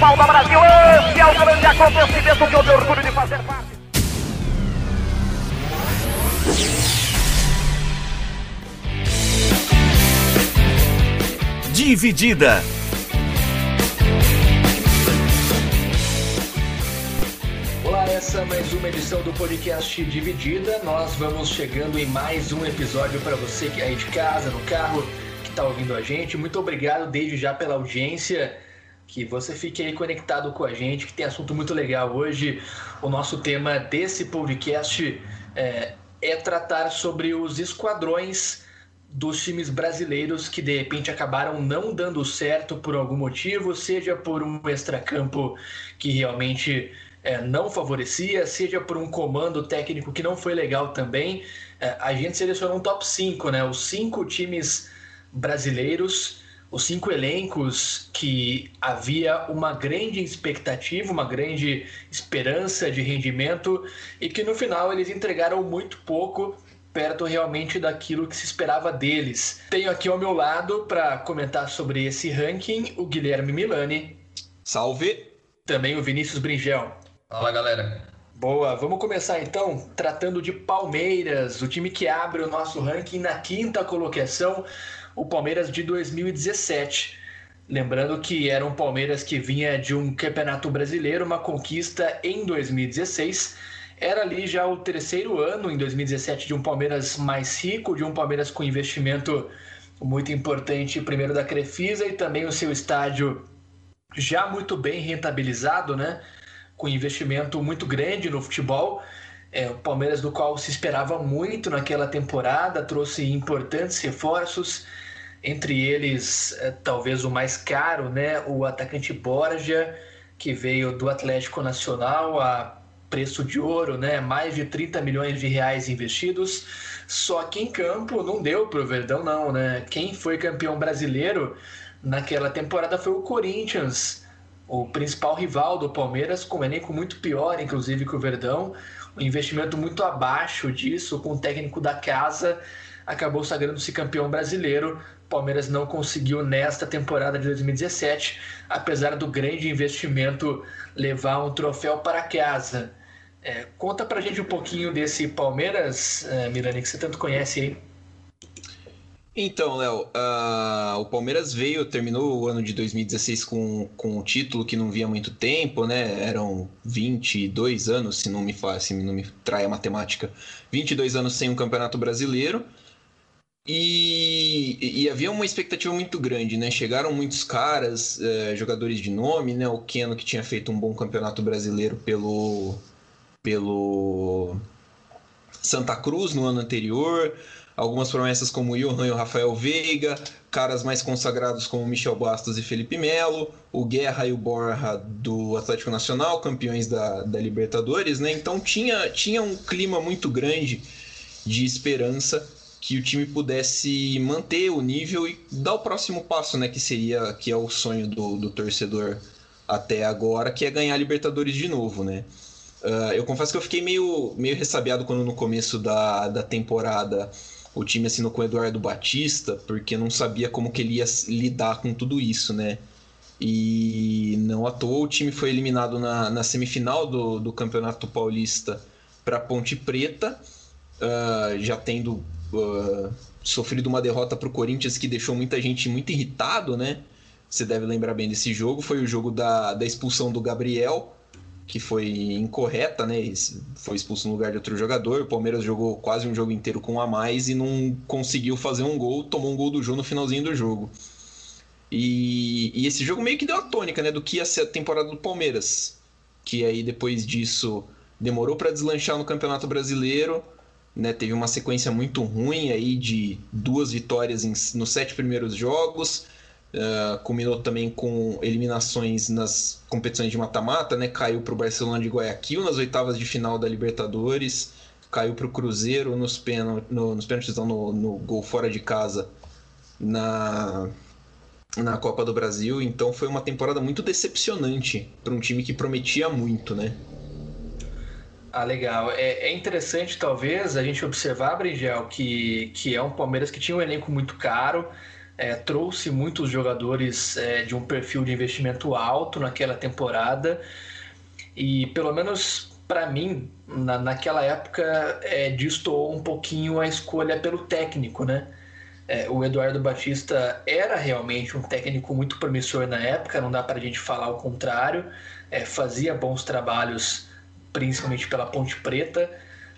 futebol do Brasil, esse é o grande acontecimento que eu tenho orgulho de fazer parte. Dividida. Olá, essa é mais uma edição do podcast Dividida. Nós vamos chegando em mais um episódio para você que é aí de casa, no carro, que está ouvindo a gente. Muito obrigado desde já pela audiência. Que você fique aí conectado com a gente, que tem assunto muito legal. Hoje, o nosso tema desse podcast é, é tratar sobre os esquadrões dos times brasileiros que de repente acabaram não dando certo por algum motivo, seja por um extracampo que realmente é, não favorecia, seja por um comando técnico que não foi legal também. É, a gente selecionou um top 5, né? Os cinco times brasileiros, os cinco elencos que havia uma grande expectativa, uma grande esperança de rendimento e que no final eles entregaram muito pouco perto realmente daquilo que se esperava deles. Tenho aqui ao meu lado para comentar sobre esse ranking o Guilherme Milani. Salve! Também o Vinícius Bringel. Fala galera. Boa, vamos começar então tratando de Palmeiras, o time que abre o nosso ranking na quinta colocação, o Palmeiras de 2017. Lembrando que era um Palmeiras que vinha de um campeonato brasileiro, uma conquista em 2016 era ali já o terceiro ano, em 2017, de um Palmeiras mais rico, de um Palmeiras com investimento muito importante, primeiro da Crefisa e também o seu estádio já muito bem rentabilizado, né? Com investimento muito grande no futebol. É, o Palmeiras do qual se esperava muito naquela temporada, trouxe importantes reforços, entre eles é, talvez o mais caro, né? O atacante Borja, que veio do Atlético Nacional a preço de ouro, né? Mais de 30 milhões de reais investidos. Só que em campo não deu para o Verdão, não, né? Quem foi campeão brasileiro naquela temporada foi o Corinthians, o principal rival do Palmeiras, com um elenco muito pior, inclusive, que o Verdão. Um investimento muito abaixo disso, com o técnico da casa, acabou sagrando-se campeão brasileiro. Palmeiras não conseguiu nesta temporada de 2017, apesar do grande investimento levar um troféu para casa. É, conta pra gente um pouquinho desse Palmeiras, é, Mirani, que você tanto conhece aí. Então, Léo, uh, o Palmeiras veio, terminou o ano de 2016 com, com um título que não via muito tempo, né? Eram 22 anos, se não me faz, se não me trai a matemática, 22 anos sem um campeonato brasileiro. E, e, havia uma expectativa muito grande, né? Chegaram muitos caras, eh, jogadores de nome, né? O Keno que tinha feito um bom campeonato brasileiro pelo, pelo Santa Cruz no ano anterior, algumas promessas como o Johan e o Rafael Veiga, caras mais consagrados como Michel Bastos e Felipe Melo, o Guerra e o Borja do Atlético Nacional, campeões da, da Libertadores, né? Então tinha, tinha um clima muito grande de esperança que o time pudesse manter o nível e dar o próximo passo, né? Que seria que é o sonho do, do torcedor até agora, que é ganhar a Libertadores de novo, né? Uh, eu confesso que eu fiquei meio, meio ressabiado quando no começo da, da temporada o time assinou com o Eduardo Batista, porque não sabia como que ele ia lidar com tudo isso, né? E não à toa o time foi eliminado na, na semifinal do, do Campeonato Paulista para Ponte Preta, uh, já tendo uh, sofrido uma derrota para o Corinthians que deixou muita gente muito irritado, né? Você deve lembrar bem desse jogo. Foi o jogo da, da expulsão do Gabriel, que foi incorreta, né? Foi expulso no lugar de outro jogador. O Palmeiras jogou quase um jogo inteiro com um a mais e não conseguiu fazer um gol, tomou um gol do jogo no finalzinho do jogo. E, e, esse jogo meio que deu a tônica, né, do que ia ser a temporada do Palmeiras, que aí depois disso demorou para deslanchar no Campeonato Brasileiro, né, teve uma sequência muito ruim aí de duas vitórias em, nos sete primeiros jogos, Uh, culminou também com eliminações nas competições de mata-mata, né? Caiu para o Barcelona de Guayaquil nas oitavas de final da Libertadores, caiu para o Cruzeiro nos, pênaltis, no, nos pênaltis, no, no gol fora de casa na, na Copa do Brasil. Então foi uma temporada muito decepcionante para um time que prometia muito, né? Ah, legal. É, é, interessante, talvez, a gente observar, Bringel, que, que é um Palmeiras que tinha um elenco muito caro, é, trouxe muitos jogadores é, de um perfil de investimento alto naquela temporada, e pelo menos para mim, na, naquela época, é, destoou um pouquinho a escolha pelo técnico, né? É, o Eduardo Batista era realmente um técnico muito promissor na época, não dá para a gente falar o contrário, é, fazia bons trabalhos principalmente pela Ponte Preta,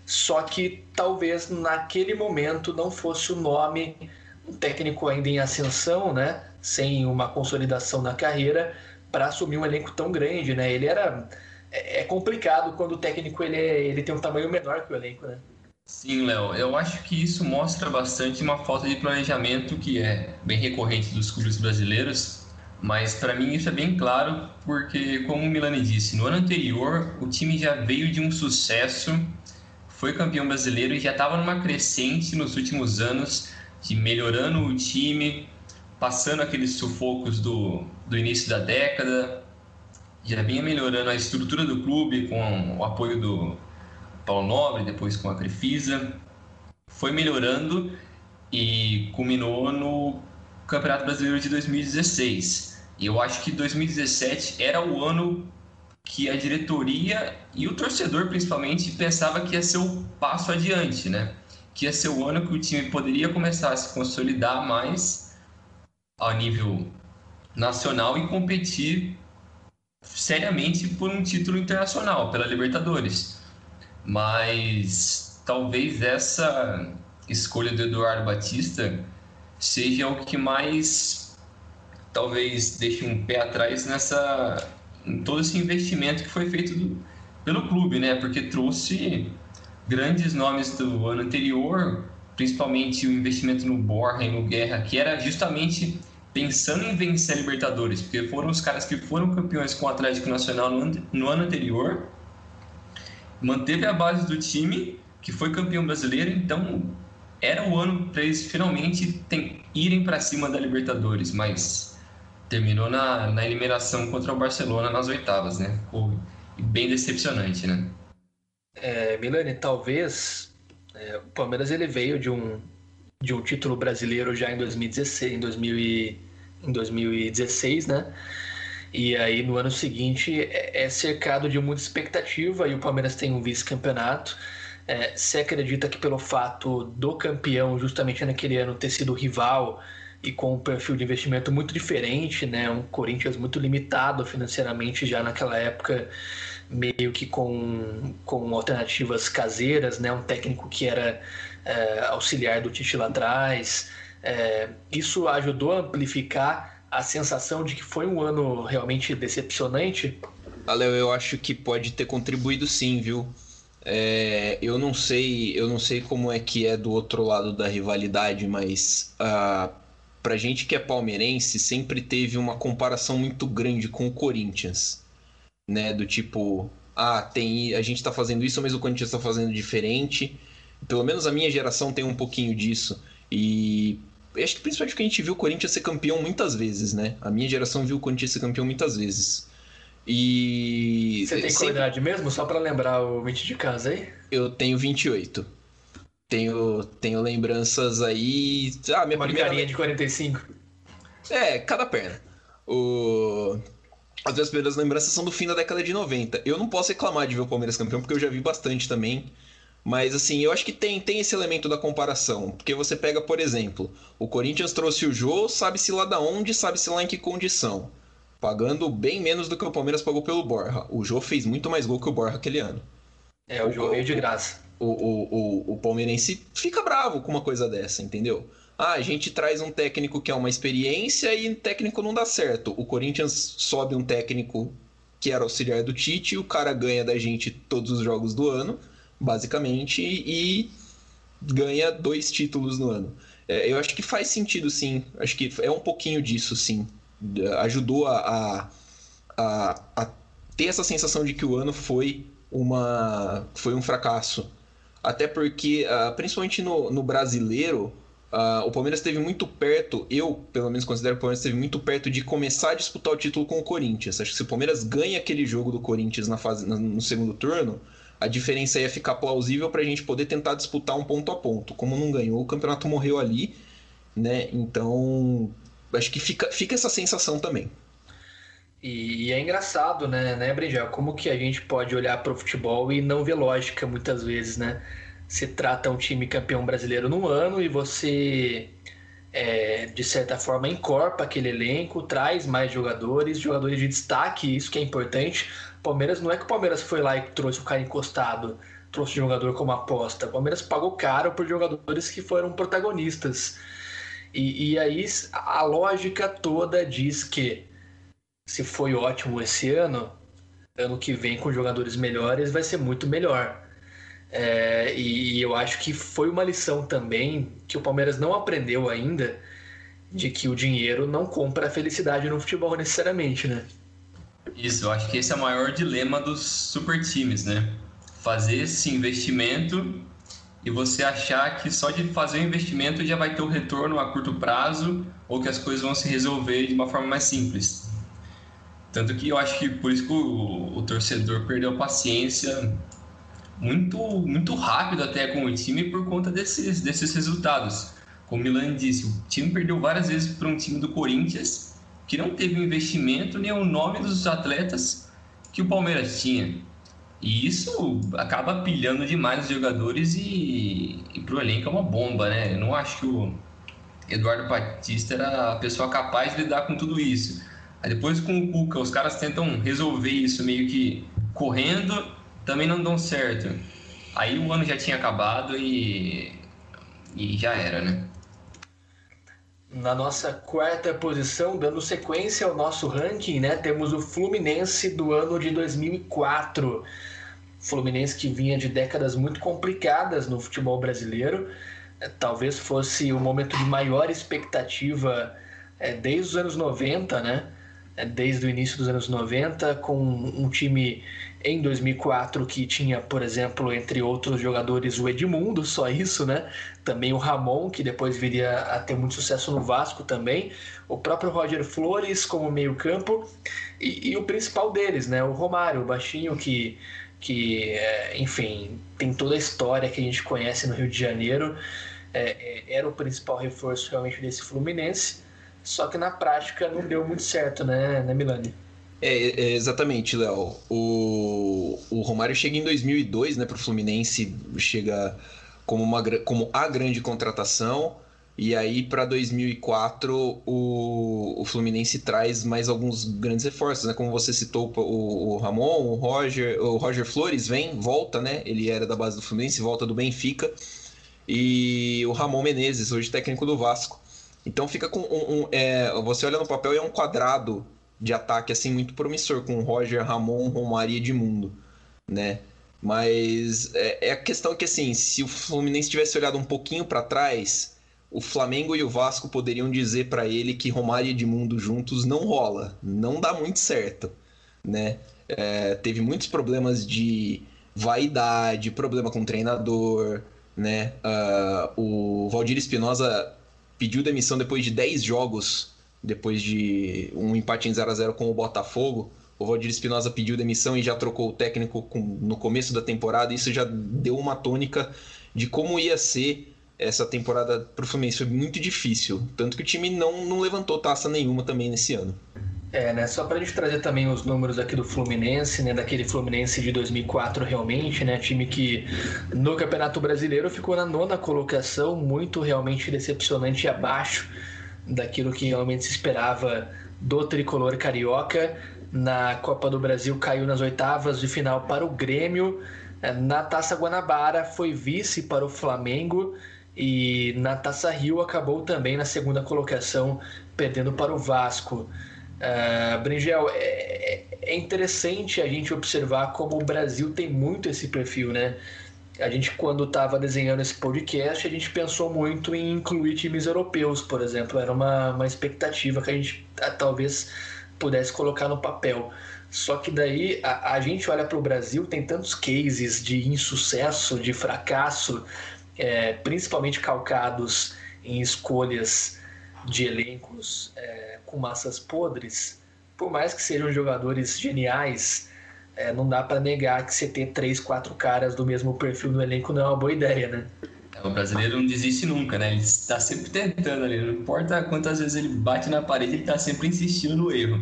só que talvez naquele momento não fosse o nome, um técnico ainda em ascensão, né, sem uma consolidação na carreira, para assumir um elenco tão grande, né? Ele era é, é complicado quando o técnico ele, é, ele tem um tamanho menor que o elenco, né? Sim, Léo, eu acho que isso mostra bastante uma falta de planejamento que é bem recorrente dos clubes brasileiros mas para mim isso é bem claro, porque, como o Milani disse, no ano anterior o time já veio de um sucesso, foi campeão brasileiro e já estava numa crescente nos últimos anos, de melhorando o time, passando aqueles sufocos do, do início da década, já vinha melhorando a estrutura do clube com o apoio do Paulo Nobre, depois com a Crefisa, foi melhorando e culminou no Campeonato Brasileiro de 2016 e eu acho que 2017 era o ano que a diretoria e o torcedor principalmente pensava que ia ser o passo adiante, né? Que ia ser o ano que o time poderia começar a se consolidar mais a nível nacional e competir seriamente por um título internacional pela Libertadores. Mas talvez essa escolha do Eduardo Batista seja o que mais talvez deixe um pé atrás nessa em todo esse investimento que foi feito do, pelo clube, né? Porque trouxe grandes nomes do ano anterior, principalmente o investimento no Borja e no Guerra, que era justamente pensando em vencer a Libertadores, porque foram os caras que foram campeões com o Atlético Nacional no, no ano anterior, manteve a base do time, que foi campeão brasileiro, então era o ano para eles finalmente tem, irem para cima da Libertadores, mas terminou na, na eliminação contra o Barcelona nas oitavas, né? Ficou bem decepcionante, né? É, Milani, talvez é, o Palmeiras ele veio de um, de um título brasileiro já em 2016, em, 2000 e, em 2016, né? E aí no ano seguinte é, é cercado de muita expectativa e o Palmeiras tem um vice-campeonato. É, você acredita que pelo fato do campeão, justamente naquele ano, ter sido rival e com um perfil de investimento muito diferente, né? Um Corinthians muito limitado financeiramente já naquela época, meio que com, com alternativas caseiras, né? Um técnico que era é, auxiliar do Tite lá atrás. É, isso ajudou a amplificar a sensação de que foi um ano realmente decepcionante? Aleu, eu acho que pode ter contribuído sim, viu? É, eu não sei, eu não sei como é que é do outro lado da rivalidade, mas uh, pra gente que é palmeirense, sempre teve uma comparação muito grande com o Corinthians, né? Do tipo, ah, tem, a gente tá fazendo isso, mas o Corinthians tá fazendo diferente. Pelo menos a minha geração tem um pouquinho disso. E acho que principalmente porque a gente viu o Corinthians ser campeão muitas vezes, né? A minha geração viu o Corinthians ser campeão muitas vezes. E. Você tem sempre... qualidade mesmo? Só para lembrar o 20 de casa aí? Eu tenho 28 tenho, tenho lembranças aí. Ah, minha Uma primeira. de 45. É, cada perna. O... As minhas primeiras lembranças são do fim da década de 90. Eu não posso reclamar de ver o Palmeiras campeão, porque eu já vi bastante também. Mas assim, eu acho que tem, tem esse elemento da comparação. Porque você pega, por exemplo, o Corinthians trouxe o Jô, sabe-se lá da onde, sabe-se lá em que condição. Pagando bem menos do que o Palmeiras pagou pelo Borja. O Jô fez muito mais gol que o Borja aquele ano. É, o, Jô veio de graça o, o, o, o palmeirense fica bravo com uma coisa dessa, entendeu? Ah, a gente traz um técnico que é uma experiência e o técnico não dá certo. O Corinthians sobe um técnico que era auxiliar do Tite, o cara ganha da gente todos os jogos do ano, basicamente, e ganha dois títulos no ano. É, eu acho que faz sentido, sim. Acho que é um pouquinho disso, sim. Ajudou a, a, a, a ter essa sensação de que o ano foi uma foi um fracasso até porque, uh, principalmente no, no brasileiro, uh, o Palmeiras esteve muito perto, eu pelo menos considero que o Palmeiras esteve muito perto de começar a disputar o título com o Corinthians. Acho que se o Palmeiras ganha aquele jogo do Corinthians na fase, no segundo turno, a diferença ia ficar plausível para a gente poder tentar disputar um ponto a ponto. Como não ganhou, o campeonato morreu ali, né? Então, acho que fica, fica essa sensação também. E, é engraçado, né, né? Como que a gente pode olhar para o futebol e não ver lógica muitas vezes, né? Se trata um time campeão brasileiro no ano e você, é, de certa forma, encorpa aquele elenco, traz mais jogadores, jogadores de destaque, isso que é importante. Palmeiras não é que o Palmeiras foi lá e trouxe o cara encostado, trouxe jogador como aposta. O Palmeiras pagou caro por jogadores que foram protagonistas. E, e aí a lógica toda diz que se foi ótimo esse ano, ano que vem com jogadores melhores vai ser muito melhor. É, e eu acho que foi uma lição também que o Palmeiras não aprendeu ainda de que o dinheiro não compra a felicidade no futebol necessariamente, né? Isso, eu acho que esse é o maior dilema dos super times, né? Fazer esse investimento e você achar que só de fazer o investimento já vai ter o retorno a curto prazo ou que as coisas vão se resolver de uma forma mais simples. Tanto que eu acho que por isso que o, o torcedor perdeu paciência muito, muito rápido até com o time por conta desses, desses resultados. Como o Milan disse, o time perdeu várias vezes para um time do Corinthians que não teve o investimento nem o nome dos atletas que o Palmeiras tinha. E isso acaba pilhando demais os jogadores e, e para o elenco é uma bomba, né? Eu não acho que o Eduardo Batista era a pessoa capaz de lidar com tudo isso. Aí depois com o Cuca, os caras tentam resolver isso meio que correndo, também não dão certo. Aí o ano já tinha acabado e, e já era, né? Na nossa quarta posição, dando sequência ao nosso ranking, né, temos o Fluminense do ano de 2004. Fluminense que vinha de décadas muito complicadas no futebol brasileiro. É, talvez fosse o momento de maior expectativa é, desde os anos 90, né? É, desde o início dos anos 90, com um time em 2004 que tinha, por exemplo, entre outros jogadores, o Edmundo, só isso, né? Também o Ramon, que depois viria a ter muito sucesso no Vasco também, o próprio Roger Flores como meio-campo e, e, o principal deles, né? O Romário, o baixinho que, que é, enfim, tem toda a história que a gente conhece no Rio de Janeiro, é, é era o principal reforço realmente desse Fluminense. Só que na prática não deu muito certo, né, né Milani? É, é exatamente, Léo. O, o Romário chega em 2002, né, para o Fluminense, chega como, uma, como a grande contratação. E aí, para 2004, o, o Fluminense traz mais alguns grandes reforços, né? Como você citou, o, o Ramon, o Roger, o Roger Flores vem, volta, né? Ele era da base do Fluminense, volta do Benfica. E o Ramon Menezes, hoje técnico do Vasco. Então fica com um, um é, você olha no papel e é um quadrado de ataque assim muito promissor com Roger, Ramon, Romário e Edmundo, né? Mas é, é, a questão que assim, se o Fluminense tivesse olhado um pouquinho para trás, o Flamengo e o Vasco poderiam dizer para ele que Romário e Edmundo juntos não rola, não dá muito certo, né? É, teve muitos problemas de vaidade, problema com o treinador, né? Uh, o Valdir Espinosa pediu demissão depois de 10 jogos, depois de um empate em 0 a 0 com o Botafogo. O Valdir Espinosa pediu demissão e já trocou o técnico com, no começo da temporada. Isso já deu uma tônica de como ia ser essa temporada para o Fluminense. Foi muito difícil. Tanto que o time não, não levantou taça nenhuma também nesse ano. É, né? Só para a gente trazer também os números aqui do Fluminense, né? Daquele Fluminense de 2004 realmente, né? Time que no Campeonato Brasileiro ficou na nona colocação, muito realmente decepcionante e abaixo daquilo que realmente se esperava do tricolor carioca. Na Copa do Brasil caiu nas oitavas de final para o Grêmio. Na Taça Guanabara foi vice para o Flamengo e na Taça Rio acabou também na segunda colocação, perdendo para o Vasco. Uh, Bringel, é, é, é interessante a gente observar como o Brasil tem muito esse perfil, né? A gente, quando estava desenhando esse podcast, a gente pensou muito em incluir times europeus, por exemplo. Era uma, uma expectativa que a gente ah, talvez pudesse colocar no papel. Só que daí a, a gente olha para o Brasil, tem tantos cases de insucesso, de fracasso, é, principalmente calcados em escolhas de elencos. É, com massas podres, por mais que sejam jogadores geniais, é, não dá para negar que você ter três, quatro caras do mesmo perfil no elenco não é uma boa ideia, né? O brasileiro não desiste nunca, né? Ele está sempre tentando ali. Não importa quantas vezes ele bate na parede, ele está sempre insistindo no erro.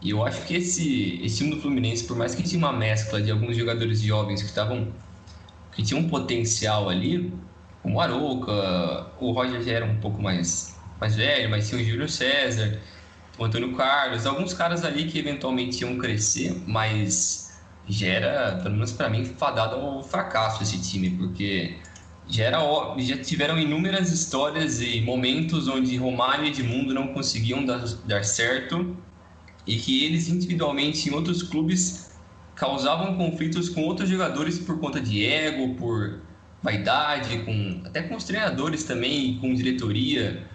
E eu acho que esse, esse time do Fluminense, por mais que tinha uma mescla de alguns jogadores jovens que estavam que tinham um potencial ali, como o Arouca, o Roger já era um pouco mais, mais velho, mas tinha o Júlio César, o Antônio Carlos, alguns caras ali que eventualmente iam crescer, mas já era, pelo menos para mim, fadado ao fracasso esse time, porque já, era, já tiveram inúmeras histórias e momentos onde Romário e Edmundo não conseguiam dar, dar certo e que eles individualmente em outros clubes causavam conflitos com outros jogadores por conta de ego, por vaidade, com até com os treinadores também, com diretoria.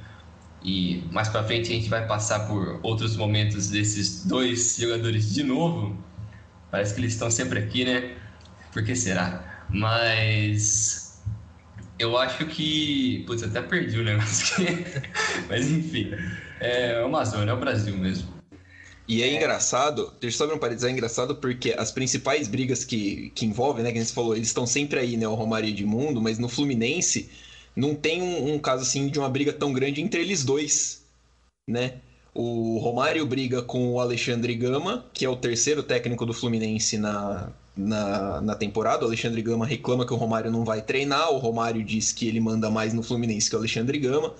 E mais para frente a gente vai passar por outros momentos desses dois jogadores de novo. Parece que eles estão sempre aqui, né? Por que será? Mas eu acho que. Putz, até perdi o negócio aqui. Mas enfim, é o Amazônia, é o Brasil mesmo. E é, engraçado, deixa eu só abrir um parênteses, é engraçado porque as principais brigas que, que envolvem, né, que a gente falou, eles estão sempre aí, né, o Romário e Edmundo, mas no Fluminense não tem um, um, caso assim de uma briga tão grande entre eles dois, né? O Romário briga com o Alexandre Gama, que é o terceiro técnico do Fluminense na, na, na temporada. O Alexandre Gama reclama que o Romário não vai treinar, o Romário diz que ele manda mais no Fluminense que o Alexandre Gama.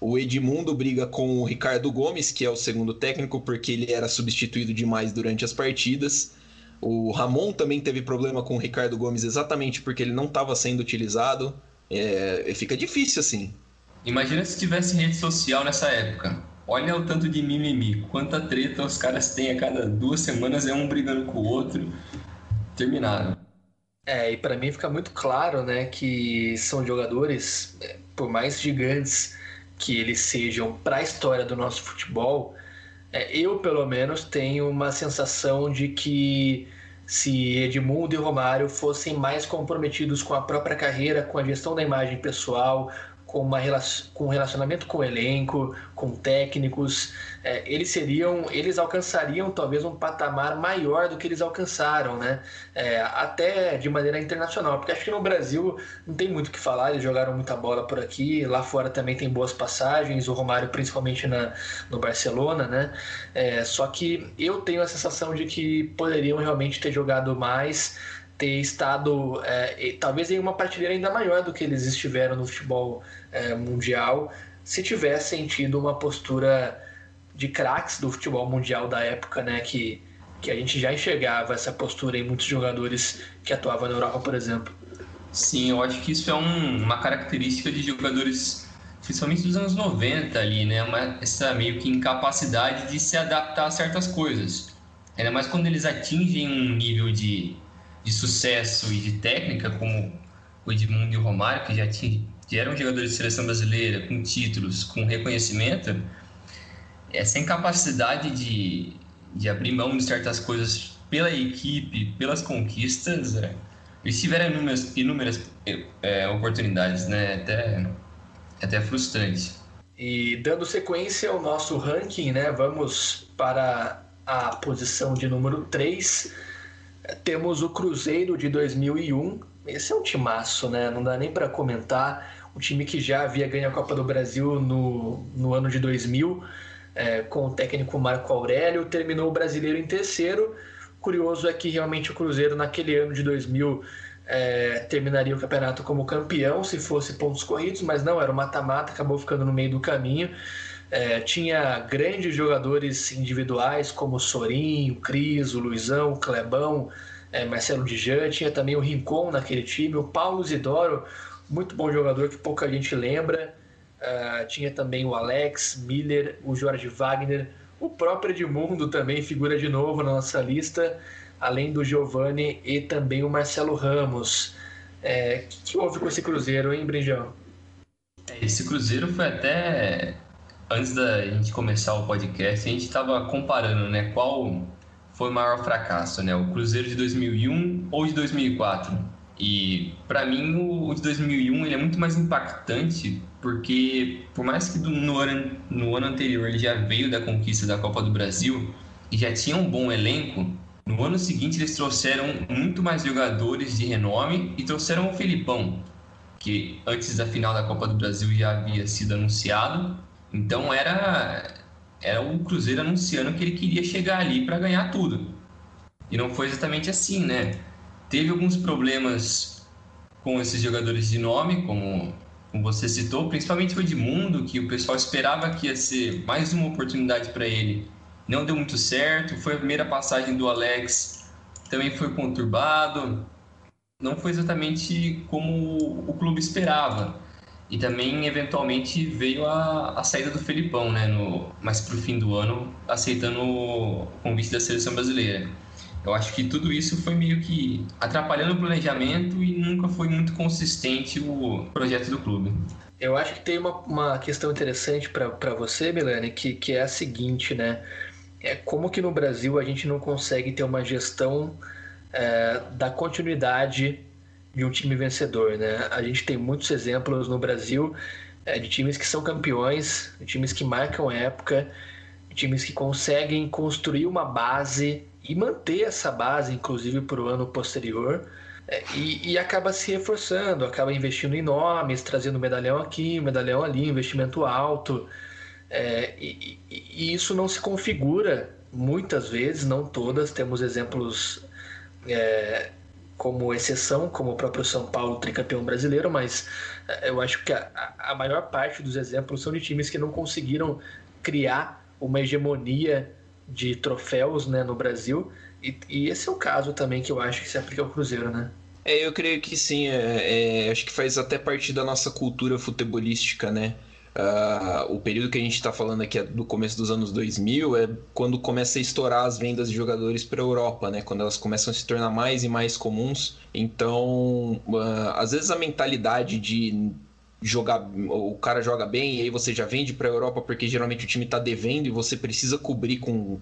O Edmundo briga com o Ricardo Gomes, que é o segundo técnico, porque ele era substituído demais durante as partidas. O Ramon também teve problema com o Ricardo Gomes exatamente porque ele não estava sendo utilizado. É, fica difícil assim. Imagina se tivesse rede social nessa época. Olha o tanto de mimimi, quanta treta os caras têm a cada duas semanas, é um brigando com o outro. Terminado. É, e para mim fica muito claro, né, que são jogadores, é, por mais gigantes que eles sejam para a história do nosso futebol, é, eu pelo menos tenho uma sensação de que se Edmundo e Romário fossem mais comprometidos com a própria carreira, com a gestão da imagem pessoal, com, uma, com relacionamento com o elenco, com técnicos, é, eles seriam, eles alcançariam talvez um patamar maior do que eles alcançaram, né? É, até de maneira internacional, porque acho que no Brasil não tem muito o que falar, eles jogaram muita bola por aqui, lá fora também tem boas passagens, o Romário principalmente na, no Barcelona, né? É, só que eu tenho a sensação de que poderiam realmente ter jogado mais, ter estado é, talvez em uma prateleira ainda maior do que eles estiveram no futebol é, mundial, se tivessem tido uma postura de craques do futebol mundial da época, né, que, que a gente já enxergava essa postura em muitos jogadores que atuavam na Europa, por exemplo. Sim, eu acho que isso é um, uma característica de jogadores, principalmente dos anos 90 ali, né, uma, essa meio que incapacidade de se adaptar a certas coisas. Ainda mais quando eles atingem um nível de de sucesso e de técnica, como o Edmundo e o Romário, que já, tinha, que eram jogadores de seleção brasileira, com títulos, com reconhecimento, essa incapacidade de, de abrir mão de certas coisas pela equipe, pelas conquistas, é, eles tiveram inúmeras, inúmeras é, oportunidades, né? Até, até frustrante. E dando sequência ao nosso ranking, né? Vamos para a posição de número 3 temos o Cruzeiro de 2001. Esse é um timaço, né? Não dá nem para comentar. Um time que já havia ganho a Copa do Brasil no, no ano de 2000, é, com o técnico Marco Aurélio. Terminou o brasileiro em terceiro. Curioso é que realmente o Cruzeiro, naquele ano de 2000, é, terminaria o campeonato como campeão se fosse pontos corridos, mas não, era o mata-mata, acabou ficando no meio do caminho. É, tinha grandes jogadores individuais como Sorinho, Cris, o Luizão, o Clebão, é, Marcelo Dijan, tinha também o Rincon naquele time, o Paulo Zidoro, muito bom jogador que pouca gente lembra. Uh, tinha também o Alex Miller, o Jorge Wagner, o próprio Edmundo também figura de novo na nossa lista, além do Giovanni e também o Marcelo Ramos. É, o que, que houve com esse Cruzeiro, hein, Brinjão? Esse Cruzeiro foi até antes da gente começar o podcast, a gente estava comparando, né, qual foi o maior fracasso, né, o Cruzeiro de 2001 ou de 2004. E para mim o de 2001 ele é muito mais impactante porque por mais que no ano, no ano anterior ele já veio da conquista da Copa do Brasil e já tinha um bom elenco, No ano seguinte, eles trouxeram muito mais jogadores de renome e trouxeram o Felipão, que antes da final da Copa do Brasil já havia sido anunciado. Então era, era o Cruzeiro anunciando que ele queria chegar ali para ganhar tudo. E não foi exatamente assim, né? Teve alguns problemas com esses jogadores de nome, como, como você citou, principalmente o Edmundo, que o pessoal esperava que ia ser mais uma oportunidade para ele. Não deu muito certo, foi a primeira passagem do Alex, também foi conturbado, não foi exatamente como o clube esperava. E também, eventualmente, veio a, a saída do Felipão, né? No, mais para o fim do ano, aceitando o convite da seleção brasileira. Eu acho que tudo isso foi meio que atrapalhando o planejamento e nunca foi muito consistente o projeto do clube. Eu acho que tem uma, uma questão interessante para você, Milane, que, que é a seguinte, né? É como que no Brasil a gente não consegue ter uma gestão é, da continuidade de um time vencedor, né? A gente tem muitos exemplos no Brasil é, de times que são campeões, de times que marcam época, de times que conseguem construir uma base e manter essa base, inclusive para o ano posterior. É, e, e, acaba se reforçando, acaba investindo em nomes, trazendo medalhão aqui, medalhão ali, investimento alto. É, e, e, isso não se configura muitas vezes, não todas. Temos exemplos é, como exceção, como o próprio São Paulo, tricampeão brasileiro, mas é, eu acho que a, a maior parte dos exemplos são de times que não conseguiram criar uma hegemonia de troféus né, no Brasil. E, e, esse é o caso também que eu acho que se aplica ao Cruzeiro, né? É, eu creio que sim. É, é, acho que faz até parte da nossa cultura futebolística, né? Uh, o período que a gente está falando aqui é do começo dos anos 2000 é quando começa a estourar as vendas de jogadores para a Europa, né? Quando elas começam a se tornar mais e mais comuns. Então, uh, às vezes a mentalidade de jogar, o cara joga bem e aí você já vende para a Europa porque geralmente o time está devendo e você precisa cobrir com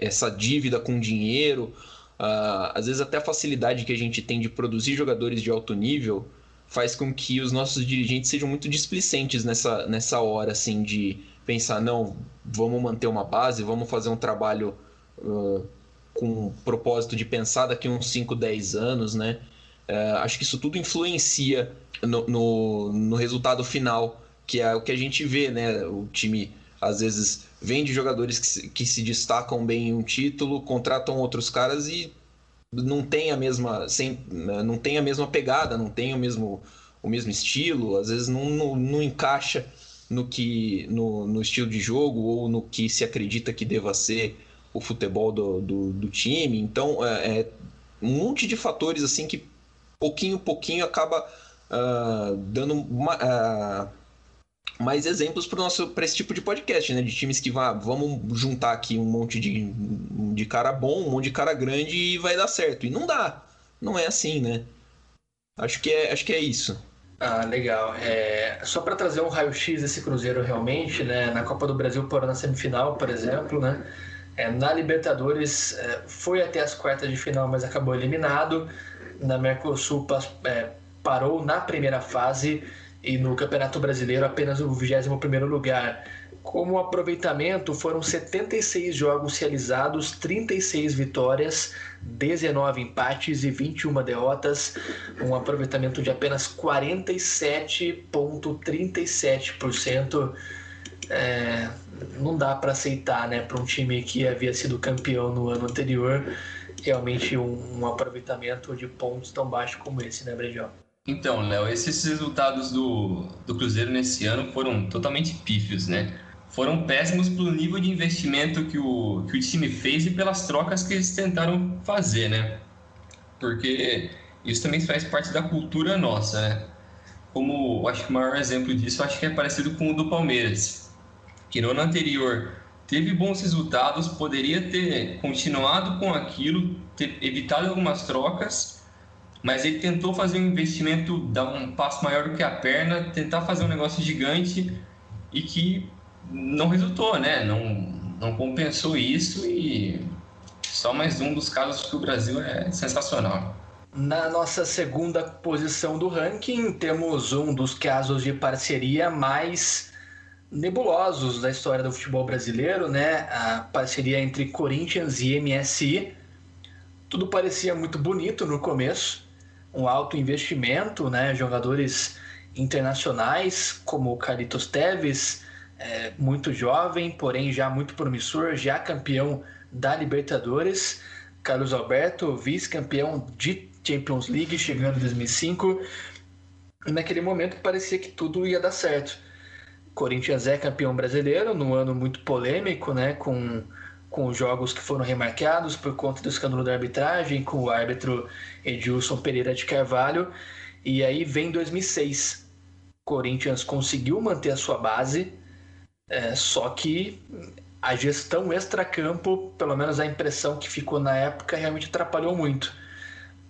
essa dívida com dinheiro. Uh, às vezes até a facilidade que a gente tem de produzir jogadores de alto nível faz com que os nossos dirigentes sejam muito displicentes nessa, nessa hora assim de pensar não vamos manter uma base vamos fazer um trabalho uh, com o propósito de pensar daqui uns 5, 10 anos né uh, acho que isso tudo influencia no, no, no, resultado final, que é o que a gente vê, né? O time às vezes vende jogadores que se, que se destacam bem em um título, contratam outros caras e não tem a mesma, sem, não tem a mesma pegada, não tem o mesmo, o mesmo estilo, às vezes não, não, não encaixa no que no, no, estilo de jogo ou no que se acredita que deva ser o futebol do, do, do time. Então é, é, um monte de fatores assim que pouquinho pouquinho acaba uh, dando uma, uh, mais exemplos para esse tipo de podcast, né? De times que vá, vamos juntar aqui um monte de, de cara bom, um monte de cara grande e vai dar certo. E não dá. Não é assim, né? Acho que é, acho que é isso. Ah, legal. É, só para trazer um raio-x desse Cruzeiro realmente, né? Na Copa do Brasil, por na semifinal, por exemplo, né? É, na Libertadores é, foi até as quartas de final, mas acabou eliminado. Na Mercosul é, parou na primeira fase e no Campeonato Brasileiro apenas o 21º lugar. Como aproveitamento, foram 76 jogos realizados, 36 vitórias, 19 empates e 21 derrotas, um aproveitamento de apenas 47,37%. É, não dá para aceitar, né, para um time que havia sido campeão no ano anterior, realmente um, um aproveitamento de pontos tão baixo como esse, né, Brejão? Então, Léo, esses resultados do, do Cruzeiro nesse ano foram totalmente pífios, né? Foram péssimos pelo nível de investimento que o, que o time fez e pelas trocas que eles tentaram fazer, né? Porque isso também faz parte da cultura nossa, né? Como acho que o maior exemplo disso acho que é parecido com o do Palmeiras, que no ano anterior teve bons resultados, poderia ter continuado com aquilo, ter evitado algumas trocas mas ele tentou fazer um investimento, dar um passo maior do que a perna, tentar fazer um negócio gigante e que não resultou, né? Não, não compensou isso e só mais um dos casos que o Brasil é sensacional. Na nossa segunda posição do ranking, temos um dos casos de parceria mais nebulosos da história do futebol brasileiro, né? A parceria entre Corinthians e MSI Tudo parecia muito bonito no começo, um alto investimento, né? Jogadores internacionais como o Caritos Teves, é, muito jovem, porém já muito promissor, já campeão da Libertadores. Carlos Alberto, vice-campeão de Champions League, chegando em 2005. E naquele momento parecia que tudo ia dar certo. Corinthians é campeão brasileiro, num ano muito polêmico, né, com, com jogos que foram remarcados por conta do escândalo da arbitragem, com o árbitro Edilson Pereira de Carvalho. E aí vem 2006. Corinthians conseguiu manter a sua base, é, só que a gestão extra-campo, pelo menos a impressão que ficou na época, realmente atrapalhou muito.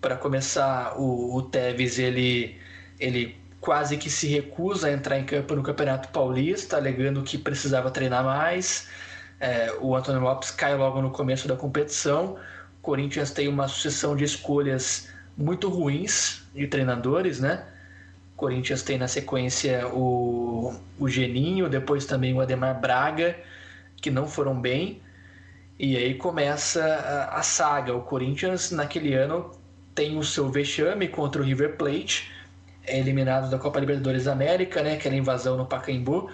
Para começar, o, o Tevez ele, ele quase que se recusa a entrar em campo no Campeonato Paulista, alegando que precisava treinar mais. É, o Antônio Lopes cai logo no começo da competição. O Corinthians tem uma sucessão de escolhas muito ruins de treinadores, né? O Corinthians tem na sequência o, o Geninho, depois também o Ademar Braga, que não foram bem. E aí começa a, a saga. O Corinthians, naquele ano, tem o seu vexame contra o River Plate, é eliminado da Copa Libertadores América, né? Aquela invasão no Pacaembu.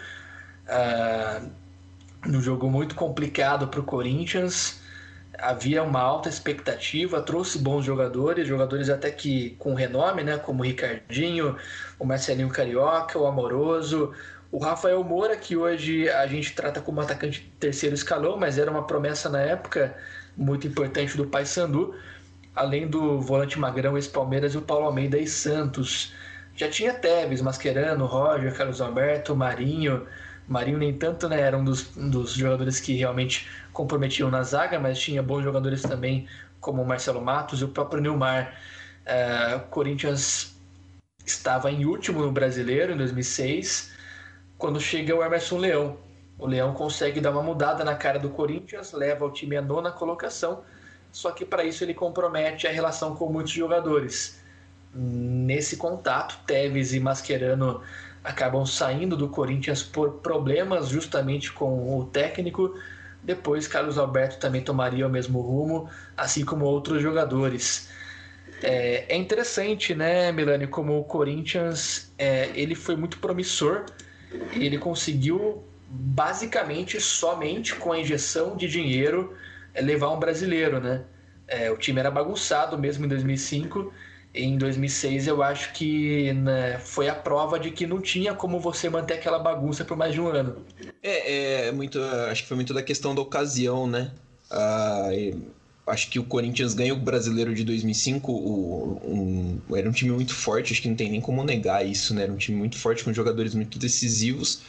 Uh, um jogo muito complicado para o Corinthians. Havia uma alta expectativa, trouxe bons jogadores, jogadores até que com renome, né? Como o Ricardinho, o Marcelinho Carioca, o Amoroso, o Rafael Moura, que hoje a gente trata como atacante terceiro escalão, mas era uma promessa na época muito importante do Paysandu, além do volante Magrão, ex-Palmeiras e o Paulo Almeida e Santos. Já tinha Tevez, Mascherano, Roger, Carlos Alberto, Marinho. Marinho nem tanto, né? Era um dos, um dos jogadores que realmente comprometiam na zaga, mas tinha bons jogadores também, como o Marcelo Matos e o próprio Nilmar. Uh, Corinthians estava em último no Brasileiro em 2006, quando chega o Emerson Leão. O Leão consegue dar uma mudada na cara do Corinthians, leva o time à nona colocação, só que para isso ele compromete a relação com muitos jogadores. Nesse contato, Tevez e Mascherano acabam saindo do Corinthians por problemas justamente com o técnico. Depois, Carlos Alberto também tomaria o mesmo rumo, assim como outros jogadores. É, é interessante, né, Milani, como o Corinthians é, ele foi muito promissor. Ele conseguiu basicamente somente com a injeção de dinheiro é, levar um brasileiro, né? É, o time era bagunçado mesmo em 2005 em 2006 eu acho que né, foi a prova de que não tinha como você manter aquela bagunça por mais de um ano. É, é muito, acho que foi muito da questão da ocasião, né? Ah, acho que o Corinthians ganha o Brasileiro de 2005, o, um, era um time muito forte, acho que não tem nem como negar isso, né? Era um time muito forte com jogadores muito decisivos,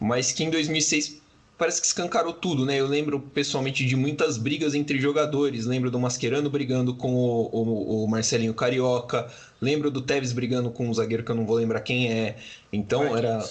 mas que em 2006 parece que escancarou tudo, né? Eu lembro pessoalmente de muitas brigas entre jogadores. Lembro do Mascherano brigando com o, o, o, Marcelinho Carioca. Lembro do Tevez brigando com um zagueiro que eu não vou lembrar quem é. Então era.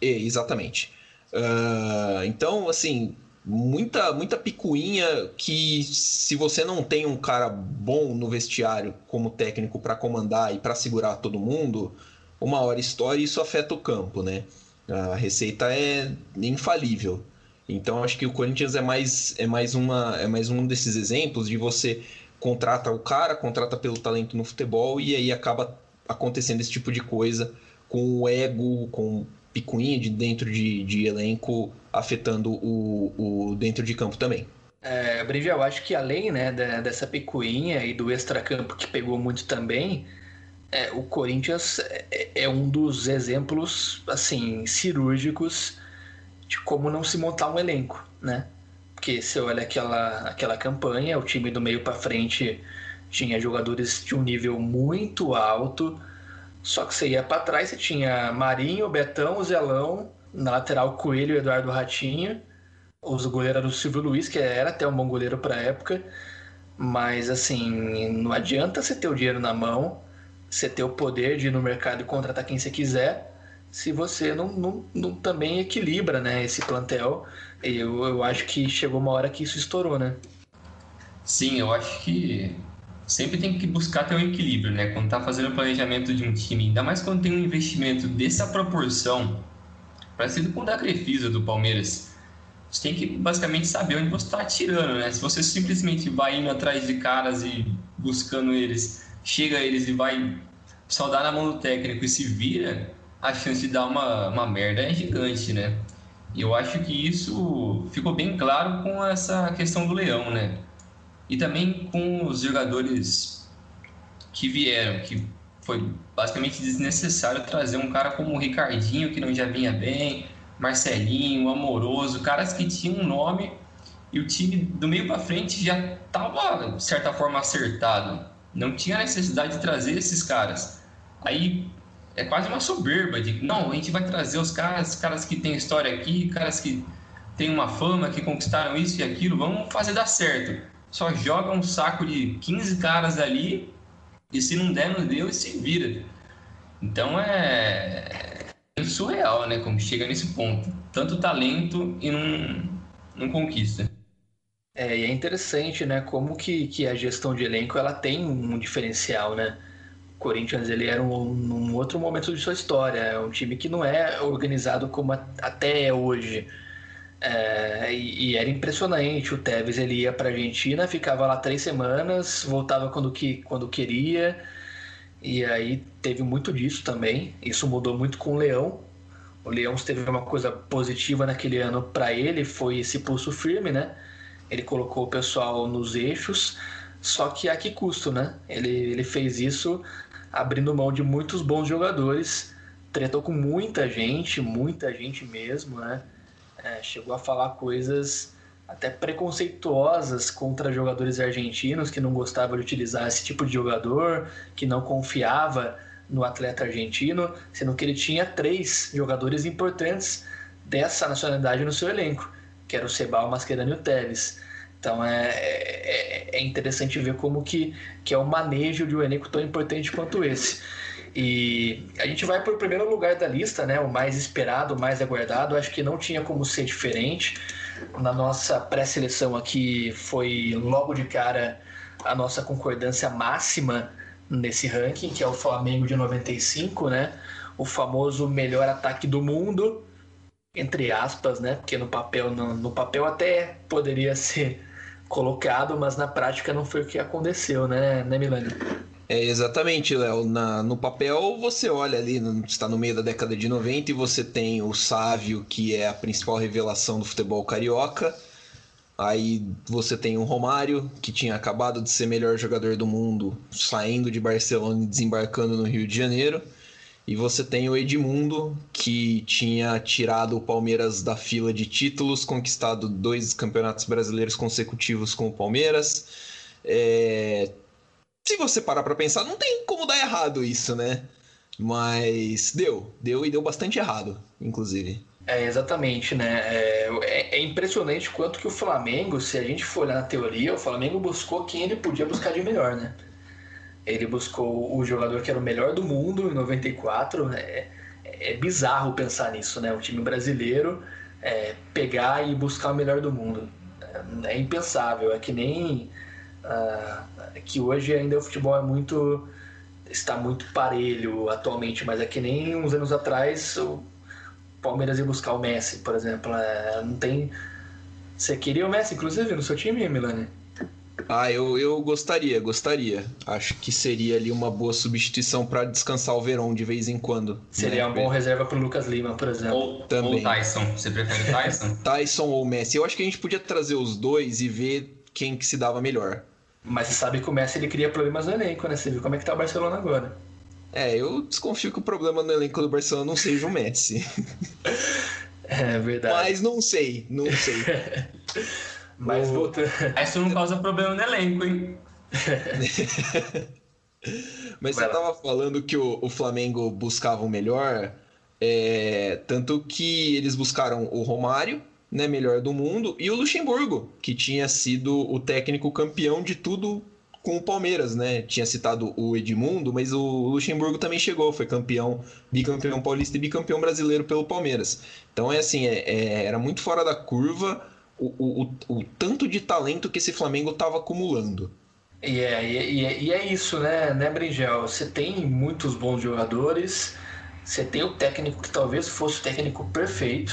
É, exatamente. Uh, então, assim, muita, muita picuinha que se você não tem um cara bom no vestiário como técnico para comandar e para segurar todo mundo, uma hora história isso afeta o campo, né? A receita é infalível. Então acho que o Corinthians é mais, é mais, uma, é mais um desses exemplos de você contrata o cara, contrata pelo talento no futebol e aí acaba acontecendo esse tipo de coisa com o ego, com picuinha de dentro de, de elenco afetando o, o dentro de campo também. É, eu acho que além né, dessa picuinha e do extracampo que pegou muito também, é, o Corinthians é, é um dos exemplos assim cirúrgicos de como não se montar um elenco, né? Porque se olha aquela, aquela campanha, o time do meio para frente tinha jogadores de um nível muito alto, só que você ia para trás, você tinha Marinho, Betão, Zelão, na lateral Coelho Eduardo Ratinho, os goleiros do Silvio Luiz, que era até um bom goleiro para época, mas assim, não adianta você ter o dinheiro na mão, você ter o poder de ir no mercado e contratar quem você quiser, se você não, não, não também equilibra né, esse plantel. Eu, eu acho que chegou uma hora que isso estourou, né? Sim, eu acho que sempre tem que buscar ter um equilíbrio, né? Quando tá fazendo o planejamento de um time, ainda mais quando tem um investimento dessa proporção, parecido com o da Crefisa do Palmeiras. você tem que basicamente saber onde você está atirando, né? Se você simplesmente vai indo atrás de caras e buscando eles, chega eles e vai só dar na mão do técnico e se vira, a chance de dar uma, uma merda é gigante, né? E eu acho que isso ficou bem claro com essa questão do Leão, né? E também com os jogadores que vieram, que foi basicamente desnecessário trazer um cara como o Ricardinho, que não já vinha bem, Marcelinho, Amoroso, caras que tinham um nome e o time do meio para frente já estava, de certa forma, acertado. Não tinha necessidade de trazer esses caras. Aí é quase uma soberba de não, a gente vai trazer os caras, caras que têm história aqui, caras que têm uma fama, que conquistaram isso e aquilo, vamos fazer dar certo. Só joga um saco de 15 caras ali e se não der, não deu e se vira. Então é, é surreal, né? Como chega nesse ponto. Tanto talento e não, não conquista. É, e é interessante, né? Como que, que a gestão de elenco ela tem um diferencial, né? Corinthians ele era um, num outro momento de sua história. É um time que não é organizado como até é hoje. É, e, e, era impressionante. O Tevez ele ia para Argentina, ficava lá três semanas, voltava quando, que, quando queria. E aí teve muito disso também. Isso mudou muito com o Leão. O Leão teve uma coisa positiva naquele ano para ele, foi esse pulso firme, né? Ele colocou o pessoal nos eixos, só que a que custo, né? Ele, ele fez isso abrindo mão de muitos bons jogadores, tretou com muita gente, muita gente mesmo, né? É, chegou a falar coisas até preconceituosas contra jogadores argentinos que não gostavam de utilizar esse tipo de jogador, que não confiava no atleta argentino, sendo que ele tinha três jogadores importantes dessa nacionalidade no seu elenco, que era o Sebal, Mascherano e o Tevez. Então é, é, é, interessante ver como que, que é o manejo de um elenco tão importante quanto esse. E a gente vai para o primeiro lugar da lista, né? O mais esperado, o mais aguardado. Acho que não tinha como ser diferente. Na nossa pré-seleção aqui foi logo de cara a nossa concordância máxima nesse ranking, que é o Flamengo de 95, né? O famoso melhor ataque do mundo, entre aspas, né? Porque no papel, no, no papel até poderia ser colocado, mas na prática não foi o que aconteceu, né, né Milani? É, exatamente, Léo. No papel, você olha ali, está no meio da década de 90 e você tem o Sávio, que é a principal revelação do futebol carioca. Aí você tem o Romário, que tinha acabado de ser melhor jogador do mundo, saindo de Barcelona e desembarcando no Rio de Janeiro. E você tem o Edmundo, que tinha tirado o Palmeiras da fila de títulos, conquistado dois campeonatos brasileiros consecutivos com o Palmeiras. É... Se você parar para pensar, não tem como dar errado isso, né? Mas deu, deu e deu bastante errado, inclusive. É, exatamente, né? É, é, é, impressionante quanto que o Flamengo, se a gente for olhar na teoria, o Flamengo buscou quem ele podia buscar de melhor, né? Ele buscou o jogador que era o melhor do mundo em 94. É, é bizarro pensar nisso, né? O time brasileiro é, pegar e buscar o melhor do mundo. É, é impensável. É que nem. Uh, que hoje ainda o futebol é muito. está muito parelho atualmente, mas é que nem uns anos atrás o Palmeiras ia buscar o Messi, por exemplo. É, não tem. Você queria o Messi, inclusive, no seu time, Milani? Ah, eu, eu gostaria, gostaria. Acho que seria ali uma boa substituição para descansar o Verón de vez em quando. Seria né? uma boa reserva para o Lucas Lima, por exemplo. Ou, Também. ou Tyson. Você prefere Tyson? Tyson ou Messi. Eu acho que a gente podia trazer os dois e ver quem que se dava melhor. Mas você sabe que o Messi ele cria problemas no elenco, né? Você viu como é que tá o Barcelona agora. É, eu desconfio que o problema no elenco do Barcelona não seja o Messi. é verdade. Mas não sei, não sei. Mas o... voltando. Isso não causa problema no elenco, hein? Mas Vai você lá. tava falando que o, o Flamengo buscava o melhor, é, tanto que eles buscaram o Romário, né, melhor do mundo, e o Luxemburgo, que tinha sido o técnico campeão de tudo com o Palmeiras, né? Tinha citado o Edmundo, mas o Luxemburgo também chegou, foi campeão, bicampeão paulista e bicampeão brasileiro pelo Palmeiras. Então é assim, é, é, era muito fora da curva o, o, o tanto de talento que esse Flamengo estava acumulando. E é, e, é, e é isso, né, né, Bringel? Você tem muitos bons jogadores, você tem o técnico que talvez fosse o técnico perfeito,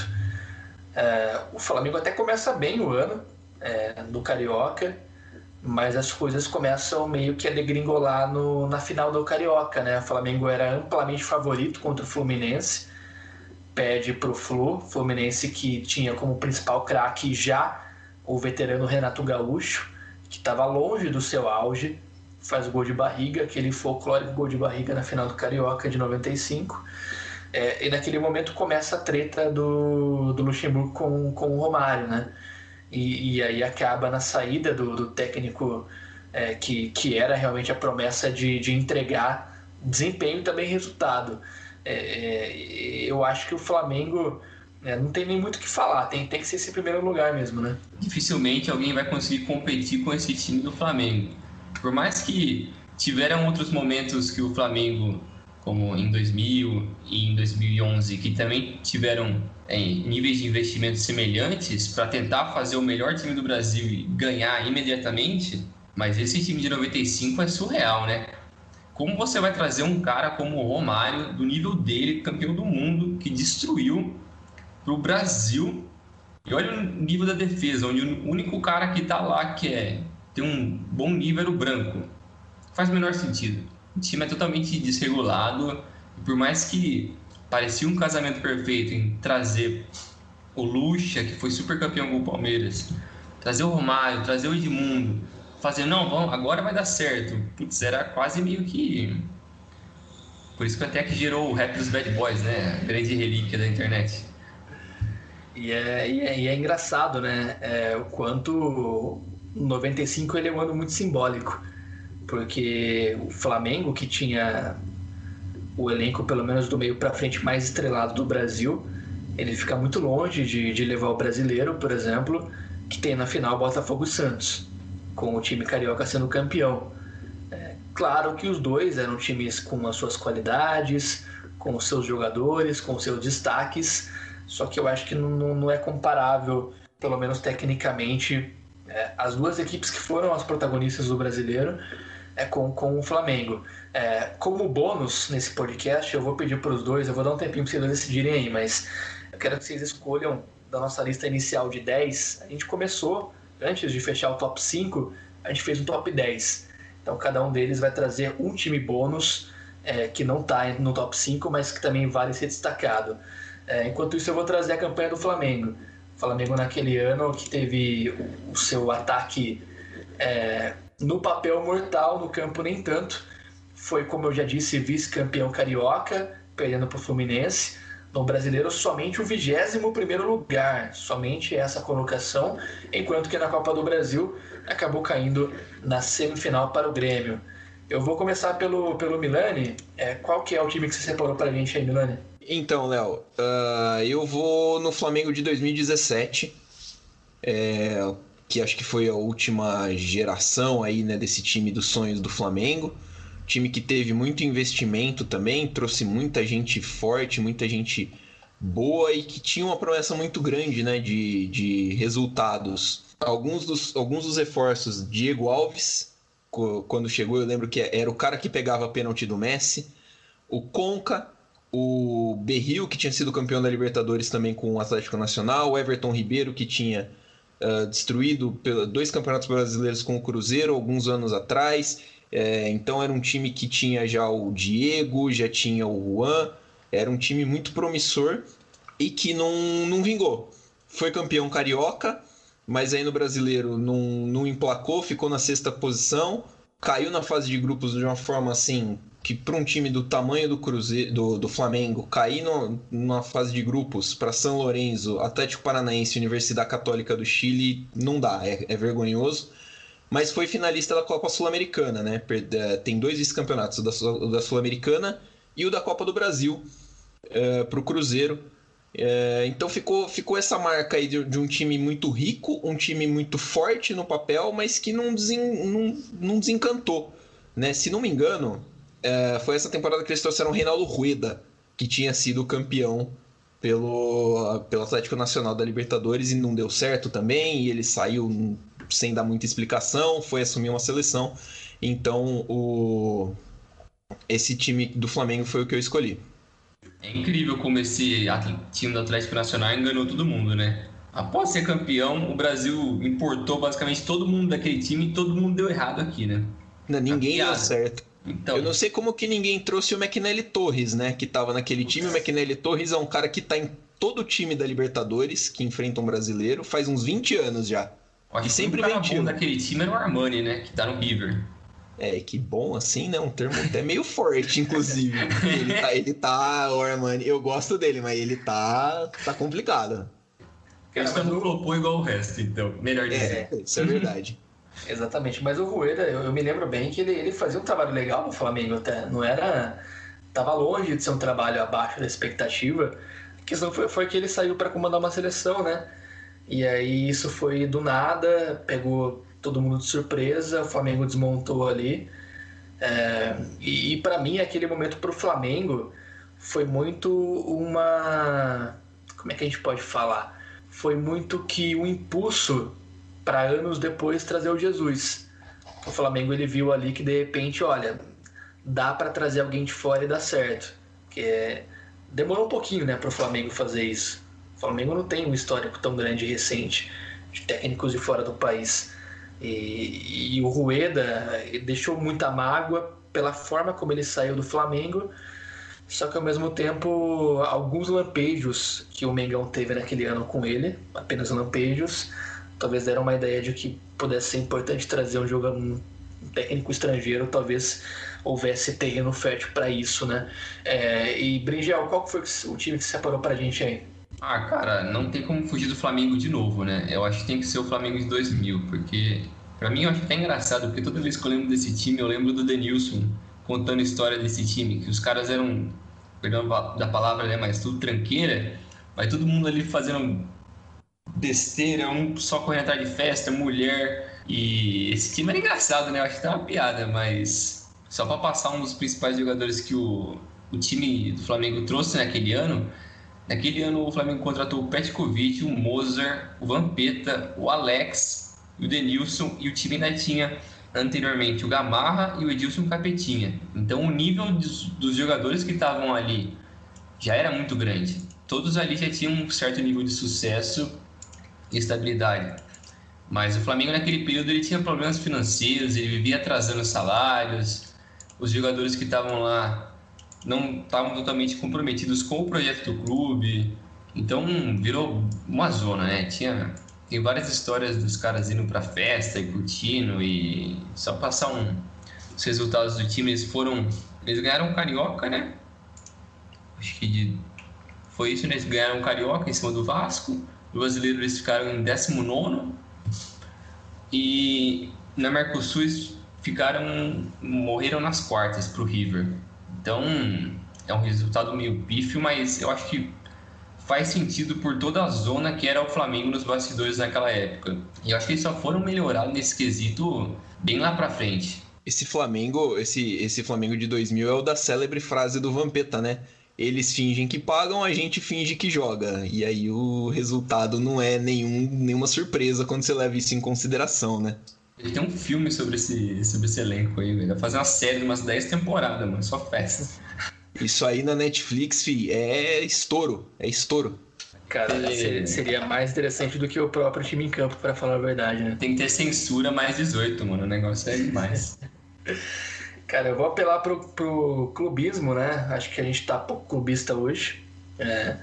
É, o Flamengo até começa bem o ano é, no Carioca, mas as coisas começam meio que a degringolar no, na final do Carioca, né? O Flamengo era amplamente favorito contra o Fluminense, pede pro Flu, Fluminense que tinha como principal craque já o veterano Renato Gaúcho, que estava longe do seu auge, faz gol de barriga, aquele folclórico gol de barriga na final do Carioca de 95. É, e naquele momento começa a treta do, do Luxemburgo com, com o Romário, né? E, e aí acaba na saída do, do técnico é, que, que era realmente a promessa de, de entregar desempenho e também resultado. É, é eu acho que o Flamengo é, não tem nem muito o que falar, tem, tem que ser esse primeiro lugar mesmo, né? Dificilmente alguém vai conseguir competir com esse time do Flamengo. Por mais que tiveram outros momentos que o Flamengo, como em 2000 e em 2011, que também tiveram é, níveis de investimento semelhantes para tentar fazer o melhor time do Brasil e ganhar imediatamente, mas esse time de 95 é surreal, né? Como você vai trazer um cara como o Romário, do nível dele, campeão do mundo, que destruiu para o Brasil. E olha o nível da defesa, onde o único cara que está lá que é tem um bom nível era o branco. Faz o menor sentido. O time é totalmente desregulado. E por mais que parecia um casamento perfeito em trazer o Lucha, que foi super campeão com o Palmeiras, trazer o Romário, trazer o Edmundo, fazer, não, vamos, agora vai dar certo. Putz, era quase meio que. Por isso que até que gerou o rap dos Bad Boys, né? A grande relíquia da internet. E é, e é, e é engraçado, né? É, o quanto 95 ele é um ano muito simbólico, porque o Flamengo, que tinha o elenco, pelo menos do meio para frente, mais estrelado do Brasil, ele fica muito longe de, de levar o brasileiro, por exemplo, que tem na final Botafogo Santos, com o time carioca sendo campeão. É, claro que os dois eram times com as suas qualidades, com os seus jogadores, com os seus destaques, só que eu acho que não, não é comparável, pelo menos tecnicamente, é, as duas equipes que foram as protagonistas do brasileiro é com, com o Flamengo. É, como bônus nesse podcast, eu vou pedir para os dois, eu vou dar um tempinho para vocês decidirem aí, mas eu quero que vocês escolham da nossa lista inicial de 10. A gente começou, antes de fechar o top 5, a gente fez um top 10. Então cada um deles vai trazer um time bônus é, que não está no top 5, mas que também vale ser destacado. É, enquanto isso, eu vou trazer a campanha do Flamengo. O Flamengo, naquele ano, que teve o, seu ataque é, no papel mortal, no campo nem tanto. Foi, como eu já disse, vice-campeão carioca, perdendo para o Fluminense. No brasileiro, somente o 21 lugar, somente essa colocação, enquanto que na Copa do Brasil acabou caindo na semifinal para o Grêmio. Eu vou começar pelo, pelo Milani. É, qual que é o time que você separou para a gente aí, Milani? Então, Léo, uh, eu vou no Flamengo de 2017, é, que acho que foi a última geração aí, né, desse time dos sonhos do Flamengo. Time que teve muito investimento também, trouxe muita gente forte, muita gente boa e que tinha uma promessa muito grande né, de, de resultados. Alguns dos, alguns dos reforços, Diego Alves, quando chegou, eu lembro que era o cara que pegava a pênalti do Messi. O Conca, o Berril, que tinha sido campeão da Libertadores também com o Atlético Nacional, o Everton Ribeiro, que tinha uh, destruído dois campeonatos brasileiros com o Cruzeiro alguns anos atrás. É, então era um time que tinha já o Diego, já tinha o Juan, era um time muito promissor e que não, não vingou. Foi campeão carioca, mas aí no brasileiro não, não emplacou, ficou na sexta posição, caiu na fase de grupos de uma forma assim que para um time do tamanho do Cruzeiro, do, do Flamengo, cair no, numa fase de grupos para São Lourenço, Atlético Paranaense Universidade Católica do Chile, não dá, é, é vergonhoso. Mas foi finalista da Copa Sul-Americana, né? É, tem dois vice-campeonatos, o da, Sul-Americana e o da Copa do Brasil é, para o Cruzeiro. É, então ficou, ficou essa marca aí de, de, um time muito rico, um time muito forte no papel, mas que não, desen, não, não desencantou. Né? Se não me engano, é, foi essa temporada que eles trouxeram o Reinaldo Rueda, que tinha sido campeão pelo, pelo Atlético Nacional da Libertadores e não deu certo também, e ele saiu sem dar muita explicação, foi assumir uma seleção. Então o esse time do Flamengo foi o que eu escolhi. É incrível como esse time do Atlético Nacional enganou todo mundo, né? Após ser campeão, o Brasil importou basicamente todo mundo daquele time e todo mundo deu errado aqui, né? Não, ninguém deu certo. Então, eu não sei como que ninguém trouxe o McNally Torres, né? Que tava naquele time. O McNally Torres é um cara que tá em todo o time da Libertadores, que enfrenta um brasileiro, faz uns 20 anos já. Acho e sempre vem bom daquele time era o Armani, né? Que tá no River. É, que bom assim, né? Um termo até meio forte, inclusive. ele tá, ele tá, o Armani, eu gosto dele, mas ele tá, tá complicado. Ele só não flopou igual o resto, então, melhor é, dizer. É, isso é verdade. Exatamente, mas o Rueda, eu, eu, me lembro bem que ele, ele fazia um trabalho legal no Flamengo até, não era... Tava longe de ser um trabalho abaixo da expectativa, a questão foi, foi que ele saiu para comandar uma seleção, né? E aí isso foi do nada, pegou todo mundo de surpresa, o Flamengo desmontou ali. É, e, e para mim, aquele momento para o Flamengo foi muito uma. Como é que a gente pode falar? Foi muito que um impulso para anos depois trazer o Jesus. O Flamengo ele viu ali que de repente, olha, dá para trazer alguém de fora e dar certo. Que é... demorou um pouquinho, né, para o Flamengo fazer isso. Flamengo não tem um histórico tão grande e recente de técnicos de fora do país. E, e o Rueda deixou muita mágoa pela forma como ele saiu do Flamengo, só que ao mesmo tempo, alguns lampejos que o Mengão teve naquele ano com ele, apenas lampejos, talvez deram uma ideia de que pudesse ser importante trazer um jogador, um técnico estrangeiro, talvez houvesse terreno fértil para isso, né? É, e Bringel, qual foi o time que separou para a gente aí? Ah, cara, não tem como fugir do Flamengo de novo, né? Eu acho que tem que ser o Flamengo de 2000, porque para mim eu acho até engraçado, porque toda vez que eu lembro desse time, eu lembro do Denilson contando a história desse time, que os caras eram, perdão da palavra, né, mas tudo tranqueira, mas todo mundo ali fazendo besteira, um só correndo atrás de festa, mulher, e esse time era engraçado, né? Eu acho que tem uma piada, mas só para passar um dos principais jogadores que o, o time do Flamengo trouxe naquele ano, Naquele ano, o Flamengo contratou o Petkovic, o Mozart, o Vampeta, o Alex, o Denilson e o time ainda tinha anteriormente o Gamarra e o Edilson Capetinha. Então, o nível dos, dos jogadores que estavam ali já era muito grande. Todos ali já tinham um certo nível de sucesso e estabilidade. Mas o Flamengo naquele período ele tinha problemas financeiros, ele vivia atrasando salários. Os jogadores que estavam lá não estavam totalmente comprometidos com o projeto do clube. Então virou uma zona, né? Tinha tem várias histórias dos caras indo para festa e curtindo e só passar um os resultados do time, eles foram eles ganharam o carioca, né? Acho que de, foi isso, né? Eles ganharam o carioca em cima do Vasco. O brasileiro eles ficaram em 19 e na Mercosul ficaram morreram nas quartas para o River. Então, é um resultado meio pífio, mas eu acho que faz sentido por toda a zona que era o Flamengo nos bastidores naquela época. E eu acho que eles só foram melhorar nesse quesito bem lá pra frente. Esse Flamengo, esse, esse Flamengo de 2000 é o da célebre frase do Vampeta, né? Eles fingem que pagam, a gente finge que joga. E aí o resultado não é nenhum, nenhuma surpresa quando você leva isso em consideração, né? Ele tem um filme sobre esse, sobre esse elenco aí, velho. Vai fazer uma série de umas 10 temporadas, mano. Só festa. Isso aí na Netflix, fi, é estouro. É estouro. Cara, seria, seria mais interessante do que o próprio time em campo, para falar a verdade, né? Tem que ter censura mais 18, mano. O negócio é demais. Cara, eu vou apelar pro, pro clubismo, né? Acho que a gente tá pouco clubista hoje. É,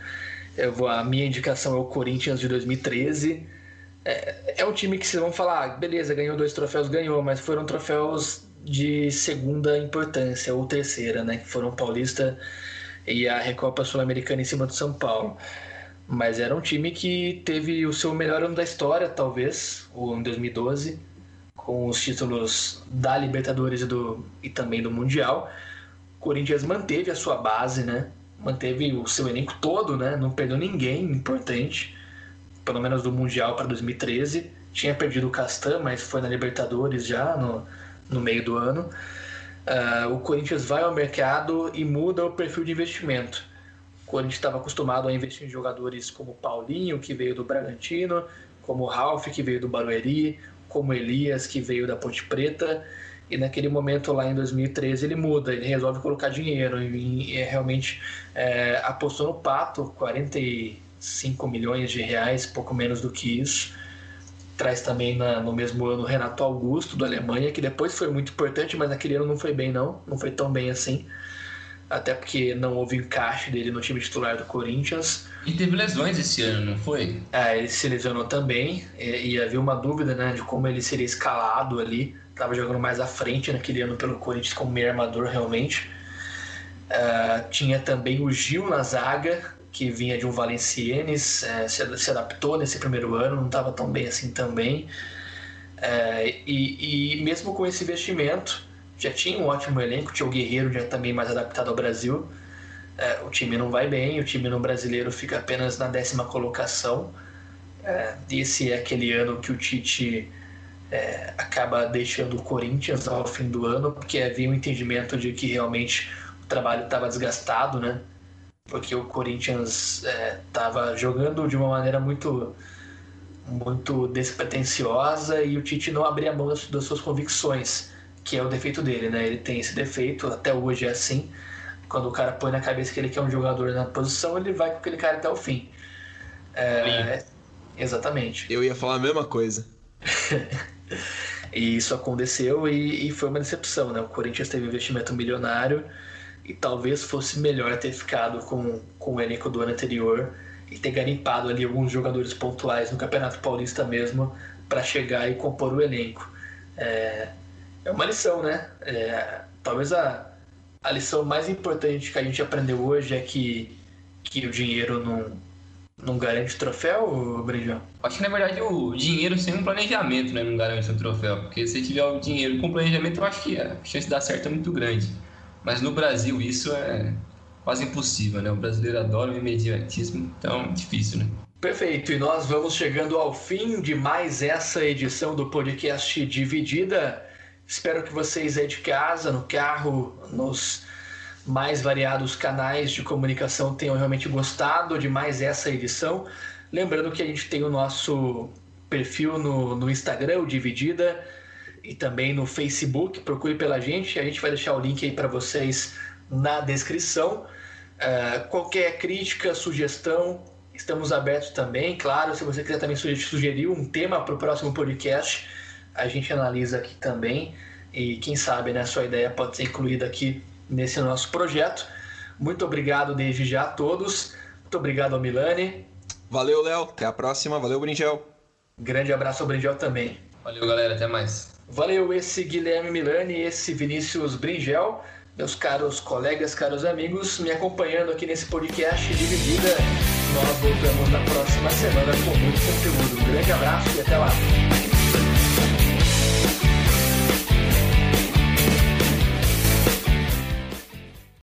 eu vou, a minha indicação é o Corinthians de 2013 é, é um time que vocês vão falar, ah, beleza, ganhou dois troféus, ganhou, mas foram troféus de segunda importância ou terceira, né? Que foram Paulista e a Recopa Sul-Americana em cima do São Paulo. Mas era um time que teve o seu melhor ano da história, talvez, o ano 2012, com os títulos da Libertadores e, do, e também do Mundial. O Corinthians manteve a sua base, né? Manteve o seu elenco todo, né? Não perdeu ninguém importante pelo menos do Mundial para 2013. Tinha perdido o Castan, mas foi na Libertadores já no, no meio do ano. Uh, o Corinthians vai ao mercado e muda o perfil de investimento. O Corinthians estava acostumado a investir em jogadores como Paulinho, que veio do Bragantino, como Ralf, que veio do Barueri, como Elias, que veio da Ponte Preta. E naquele momento lá em 2013 ele muda, ele resolve colocar dinheiro e, e realmente é, apostou no Pato, 45 milhões de reais, pouco menos do que isso. Traz também na, no mesmo ano Renato Augusto, da Alemanha, que depois foi muito importante, mas naquele ano não foi bem não, não foi tão bem assim. Até porque não houve encaixe dele no time titular do Corinthians. E teve lesões esse ano, não foi? É, ele se lesionou também, e, e havia uma dúvida né, de como ele seria escalado ali estava jogando mais à frente naquele ano pelo Corinthians como meio armador realmente. Uh, tinha também o Gil na zaga, que vinha de um Valenciennes, uh, se, se, adaptou nesse primeiro ano, não estava tão bem assim também. Uh, e, e, mesmo com esse investimento, já tinha um ótimo elenco, tinha o Guerreiro já também mais adaptado ao Brasil. o time não vai bem, o time no brasileiro fica apenas na décima colocação. esse é aquele ano que o Tite é, acaba deixando o Corinthians ao fim do ano, porque havia um entendimento de que realmente o trabalho estava desgastado, né? Porque o Corinthians estava é, jogando de uma maneira muito muito despretensiosa e o Tite não abria mão das, das suas convicções, que é o defeito dele, né? Ele tem esse defeito, até hoje é assim. Quando o cara põe na cabeça que ele quer um jogador na posição, ele vai com aquele cara até o fim. É, exatamente. Eu ia falar a mesma coisa. e isso aconteceu e, e, foi uma decepção, né? O Corinthians teve um investimento milionário e talvez fosse melhor ter ficado com, com o elenco do ano anterior e ter garimpado ali alguns jogadores pontuais no Campeonato Paulista mesmo para chegar e compor o elenco. É, é uma lição, né? É, talvez a, a lição mais importante que a gente aprendeu hoje é que, que o dinheiro não, não garante troféu, Brinjão? Acho que na verdade o dinheiro sem um planejamento né, não garante um troféu. Porque se tiver o dinheiro com planejamento, eu acho que a chance de dar certo é muito grande. Mas no Brasil isso é quase impossível, né? O brasileiro adora o imediatismo, então é difícil, né? Perfeito, e nós vamos chegando ao fim de mais essa edição do podcast Dividida. Espero que vocês aí de casa, no carro, nos mais variados canais de comunicação tenham realmente gostado de mais essa edição. Lembrando que a gente tem o nosso perfil no, no Instagram, o Dividida, e também no Facebook. Procure pela gente, a gente vai deixar o link aí para vocês na descrição. Uh, qualquer crítica, sugestão, estamos abertos também. Claro, se você quiser também sugerir um tema para o próximo podcast, a gente analisa aqui também. E quem sabe, né, sua ideia pode ser incluída aqui nesse nosso projeto. Muito obrigado desde já a todos. Muito obrigado ao Milani. Valeu, Léo. Até a próxima. Valeu, Brinjel. Grande abraço ao Brinjel também. Valeu, galera. Até mais. Valeu, esse Guilherme Milani, esse Vinícius Bringel, meus caros colegas, caros amigos, me acompanhando aqui nesse podcast Dividida. Nós voltamos na próxima semana com muito conteúdo. Um grande abraço e até lá.